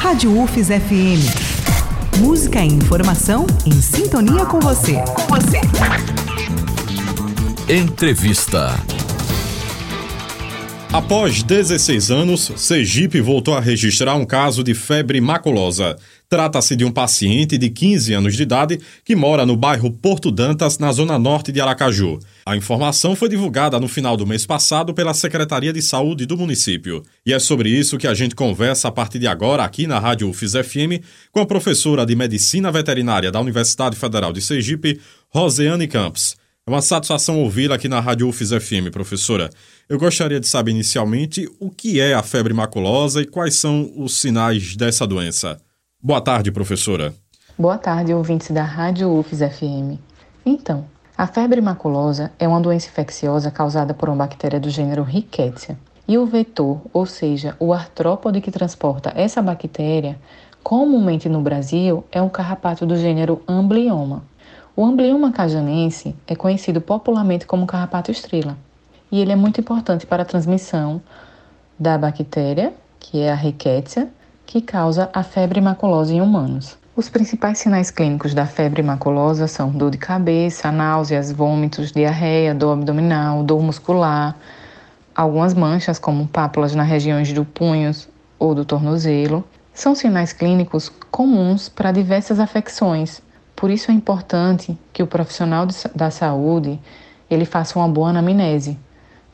Rádio UFES FM. Música e informação em sintonia com você. Com você. Entrevista. Após 16 anos, Sergipe voltou a registrar um caso de febre maculosa. Trata-se de um paciente de 15 anos de idade que mora no bairro Porto Dantas, na zona norte de Aracaju. A informação foi divulgada no final do mês passado pela Secretaria de Saúde do município. E é sobre isso que a gente conversa a partir de agora aqui na Rádio UFIS FM com a professora de Medicina Veterinária da Universidade Federal de Sergipe, Roseane Campos. É uma satisfação ouvi-la aqui na Rádio UFIS FM, professora. Eu gostaria de saber inicialmente o que é a febre maculosa e quais são os sinais dessa doença. Boa tarde, professora. Boa tarde, ouvintes da Rádio UFIS FM. Então, a febre maculosa é uma doença infecciosa causada por uma bactéria do gênero Rickettsia. E o vetor, ou seja, o artrópode que transporta essa bactéria, comumente no Brasil, é um carrapato do gênero Amblioma. O amblioma cajanense é conhecido popularmente como carrapato estrela e ele é muito importante para a transmissão da bactéria, que é a Rickettsia, que causa a febre maculosa em humanos. Os principais sinais clínicos da febre maculosa são dor de cabeça, náuseas, vômitos, diarreia, dor abdominal, dor muscular, algumas manchas como pápulas nas regiões do punhos ou do tornozelo. São sinais clínicos comuns para diversas afecções, por isso é importante que o profissional da saúde ele faça uma boa anamnese.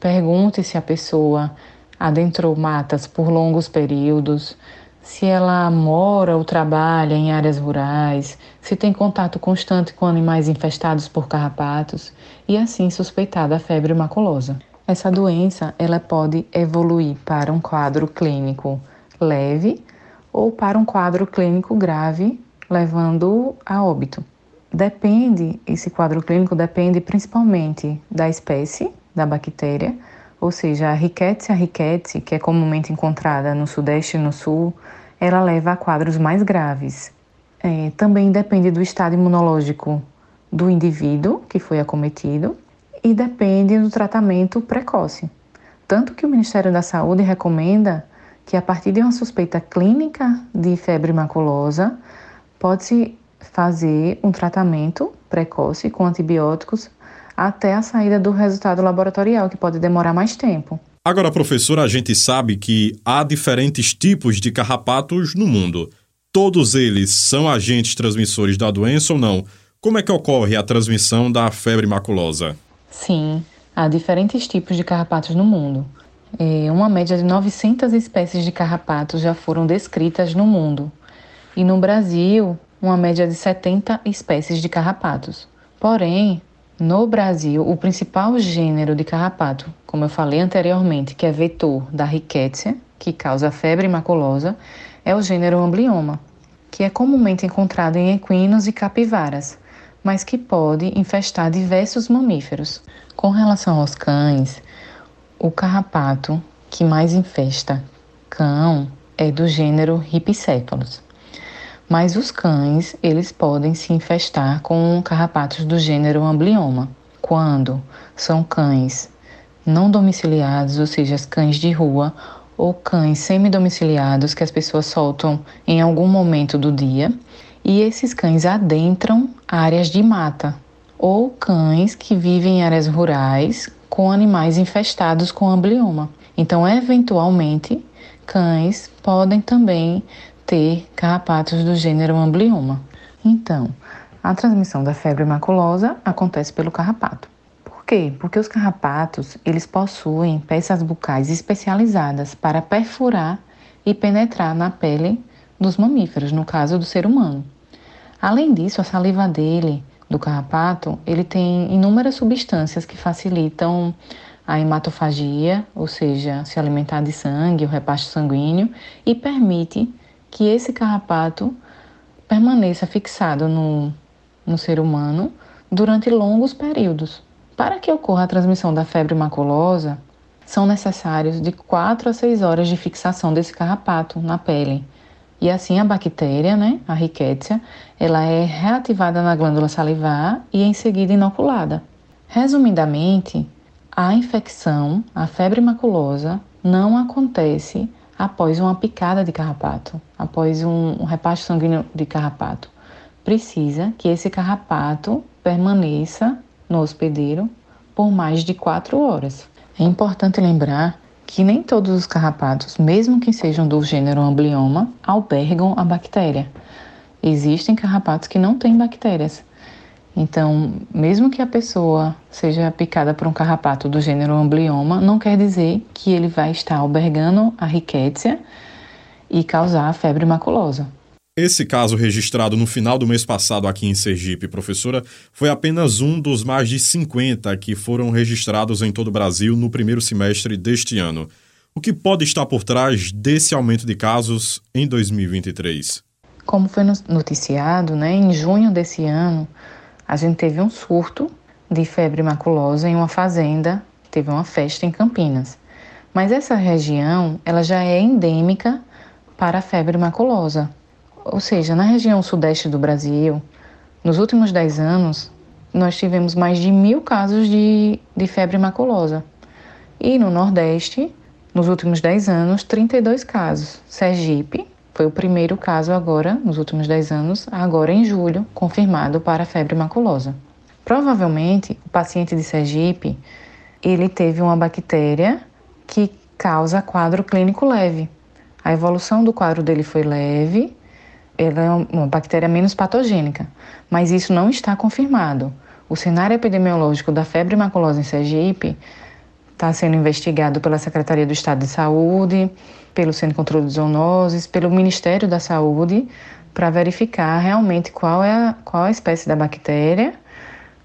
Pergunte se a pessoa adentrou matas por longos períodos, se ela mora ou trabalha em áreas rurais, se tem contato constante com animais infestados por carrapatos e assim suspeitar da febre maculosa. Essa doença ela pode evoluir para um quadro clínico leve ou para um quadro clínico grave levando a óbito. Depende, esse quadro clínico depende principalmente da espécie da bactéria, ou seja, a Rickettsia rickettsii, que é comumente encontrada no sudeste e no sul, ela leva a quadros mais graves. É, também depende do estado imunológico do indivíduo que foi acometido e depende do tratamento precoce. Tanto que o Ministério da Saúde recomenda que a partir de uma suspeita clínica de febre maculosa, pode-se fazer um tratamento precoce com antibióticos até a saída do resultado laboratorial, que pode demorar mais tempo. Agora, professora, a gente sabe que há diferentes tipos de carrapatos no mundo. Todos eles são agentes transmissores da doença ou não? Como é que ocorre a transmissão da febre maculosa? Sim, há diferentes tipos de carrapatos no mundo. É, uma média de 900 espécies de carrapatos já foram descritas no mundo. E no Brasil, uma média de 70 espécies de carrapatos. Porém, no Brasil, o principal gênero de carrapato, como eu falei anteriormente, que é vetor da Rickettsia, que causa febre maculosa, é o gênero Amblioma, que é comumente encontrado em equinos e capivaras, mas que pode infestar diversos mamíferos. Com relação aos cães, o carrapato que mais infesta cão é do gênero Rhipicephalus. Mas os cães, eles podem se infestar com carrapatos do gênero Amblioma, quando são cães não domiciliados, ou seja, cães de rua, ou cães semi-domiciliados que as pessoas soltam em algum momento do dia, e esses cães adentram áreas de mata, ou cães que vivem em áreas rurais com animais infestados com amblioma. Então, eventualmente, cães podem também ter carrapatos do gênero amblioma. Então, a transmissão da febre maculosa acontece pelo carrapato. Por quê? Porque os carrapatos, eles possuem peças bucais especializadas para perfurar e penetrar na pele dos mamíferos, no caso do ser humano. Além disso, a saliva dele, do carrapato, ele tem inúmeras substâncias que facilitam a hematofagia, ou seja, se alimentar de sangue, o repasto sanguíneo, e permite que esse carrapato permaneça fixado no, no ser humano durante longos períodos. Para que ocorra a transmissão da febre maculosa, são necessários de 4 a 6 horas de fixação desse carrapato na pele. E assim a bactéria, né, a Rickettsia, ela é reativada na glândula salivar e em seguida inoculada. Resumidamente, a infecção, a febre maculosa, não acontece após uma picada de carrapato, após um, repasto sanguíneo de carrapato. Precisa que esse carrapato permaneça no hospedeiro por mais de quatro horas. É importante lembrar que nem todos os carrapatos, mesmo que sejam do gênero Amblioma, albergam a bactéria. Existem carrapatos que não têm bactérias. Então, mesmo que a pessoa seja picada por um carrapato do gênero Amblioma, não quer dizer que ele vai estar albergando a rickettsia e causar a febre maculosa. Esse caso registrado no final do mês passado aqui em Sergipe, professora, foi apenas um dos mais de 50 que foram registrados em todo o Brasil no primeiro semestre deste ano. O que pode estar por trás desse aumento de casos em 2023? Como foi noticiado, né, em junho desse ano, a gente teve um surto de febre maculosa em uma fazenda, teve uma festa em Campinas. Mas essa região, ela já é endêmica para a febre maculosa. Ou seja, na região sudeste do Brasil, nos últimos 10 anos, nós tivemos mais de mil casos de, de febre maculosa. E no Nordeste, nos últimos 10 anos, 32 casos. Sergipe foi o primeiro caso agora, nos últimos 10 anos, agora em julho, confirmado para febre maculosa. Provavelmente, o paciente de Sergipe, ele teve uma bactéria que causa quadro clínico leve. A evolução do quadro dele foi leve, ela é uma bactéria menos patogênica, mas isso não está confirmado. O cenário epidemiológico da febre maculosa em Sergipe está sendo investigado pela Secretaria do Estado de Saúde, pelo Centro de Controle de Zoonoses, pelo Ministério da Saúde, para verificar realmente qual é a, qual a espécie da bactéria,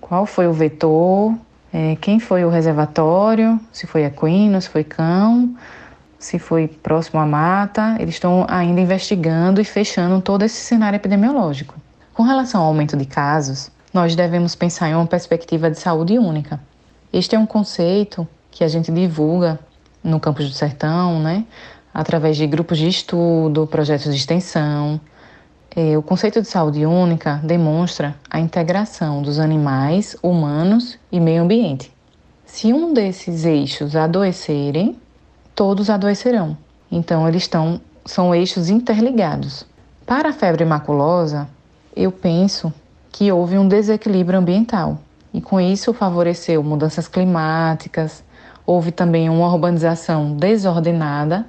qual foi o vetor, é, quem foi o reservatório, se foi equino, se foi cão, se foi próximo à mata, eles estão ainda investigando e fechando todo esse cenário epidemiológico. Com relação ao aumento de casos, nós devemos pensar em uma perspectiva de saúde única. Este é um conceito que a gente divulga no campus do sertão, né, através de grupos de estudo, projetos de extensão. É, o conceito de saúde única demonstra a integração dos animais, humanos e meio ambiente. Se um desses eixos adoecerem, todos adoecerão. Então, eles estão, são eixos interligados. Para a febre maculosa, eu penso que houve um desequilíbrio ambiental e com isso favoreceu mudanças climáticas, houve também uma urbanização desordenada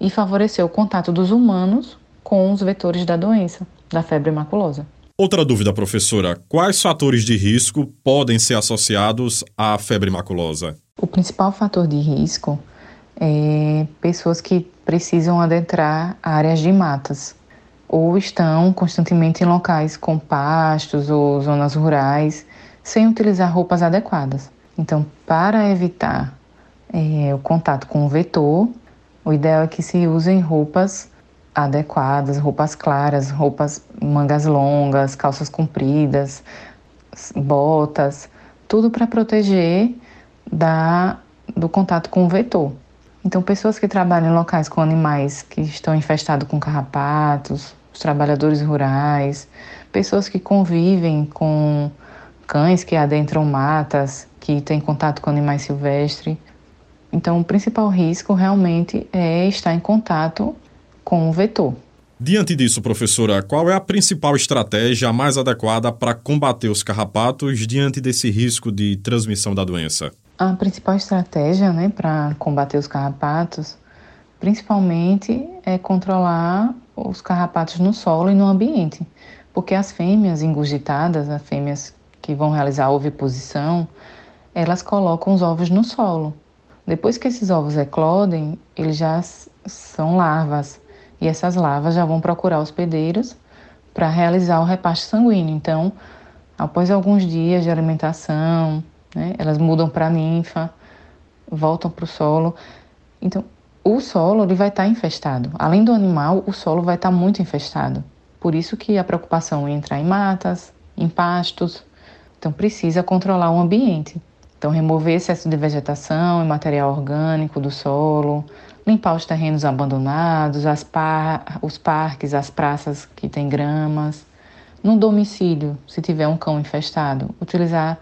e favoreceu o contato dos humanos com os vetores da doença, da febre maculosa. Outra dúvida, professora: quais fatores de risco podem ser associados à febre maculosa? O principal fator de risco é, pessoas que precisam adentrar áreas de matas ou estão constantemente em locais com pastos ou zonas rurais sem utilizar roupas adequadas. Então, para evitar é, o contato com o vetor, o ideal é que se usem roupas adequadas, roupas claras, roupas mangas longas, calças compridas, botas, tudo para proteger da, do contato com o vetor. Então, pessoas que trabalham em locais com animais que estão infestados com carrapatos, os trabalhadores rurais, pessoas que convivem com cães que adentram matas, que têm contato com animais silvestres. Então, o principal risco realmente é estar em contato com o vetor. Diante disso, professora, qual é a principal estratégia mais adequada para combater os carrapatos diante desse risco de transmissão da doença? A principal estratégia né, para combater os carrapatos, principalmente, é controlar os carrapatos no solo e no ambiente, porque as fêmeas engurgitadas, as fêmeas que vão realizar a oviposição, elas colocam os ovos no solo. Depois que esses ovos eclodem, eles já são larvas e essas larvas já vão procurar hospedeiros para realizar o repasto sanguíneo. Então, após alguns dias de alimentação, né? Elas mudam para a ninfa, voltam para o solo. Então, o solo ele vai estar tá infestado. Além do animal, o solo vai estar tá muito infestado. Por isso que a preocupação é entrar em matas, em pastos. Então, precisa controlar o ambiente. Então, remover excesso de vegetação e material orgânico do solo, limpar os terrenos abandonados, par os parques, as praças que têm gramas. No domicílio, se tiver um cão infestado, utilizar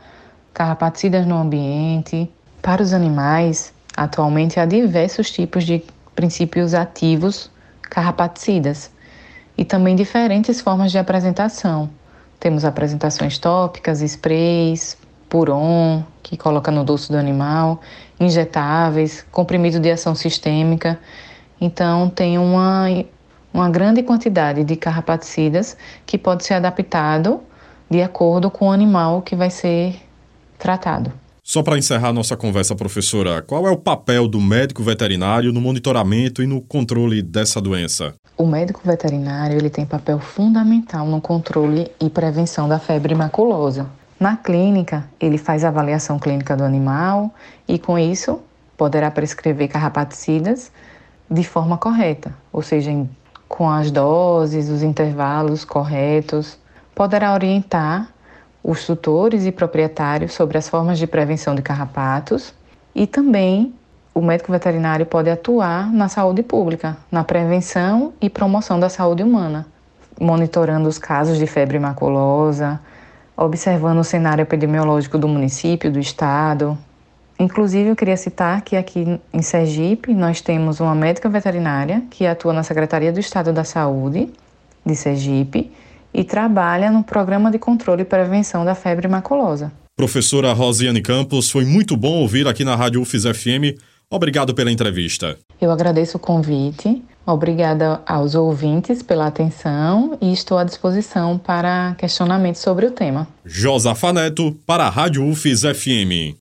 carrapaticidas no ambiente. Para os animais, atualmente há diversos tipos de princípios ativos carrapaticidas e também diferentes formas de apresentação. Temos apresentações tópicas, sprays, puron, que coloca no dorso do animal, injetáveis, comprimido de ação sistêmica. Então, tem uma, uma grande quantidade de carrapaticidas que pode ser adaptado de acordo com o animal que vai ser tratado. Só para encerrar nossa conversa, professora, qual é o papel do médico veterinário no monitoramento e no controle dessa doença? O médico veterinário ele tem papel fundamental no controle e prevenção da febre maculosa. Na clínica, ele faz a avaliação clínica do animal e, com isso, poderá prescrever carrapaticidas de forma correta, ou seja, com as doses, os intervalos corretos. Poderá orientar os tutores e proprietários sobre as formas de prevenção de carrapatos e também o médico veterinário pode atuar na saúde pública, na prevenção e promoção da saúde humana, monitorando os casos de febre maculosa, observando o cenário epidemiológico do município, do estado. Inclusive, eu queria citar que aqui em Sergipe nós temos uma médica veterinária que atua na Secretaria do Estado da Saúde de Sergipe e trabalha no Programa de Controle e Prevenção da Febre Maculosa. Professora Rosiane Campos, foi muito bom ouvir aqui na Rádio UFIS FM. Obrigado pela entrevista. Eu agradeço o convite. Obrigada aos ouvintes pela atenção e estou à disposição para questionamentos sobre o tema. Josafa Neto, para a Rádio UFIS FM.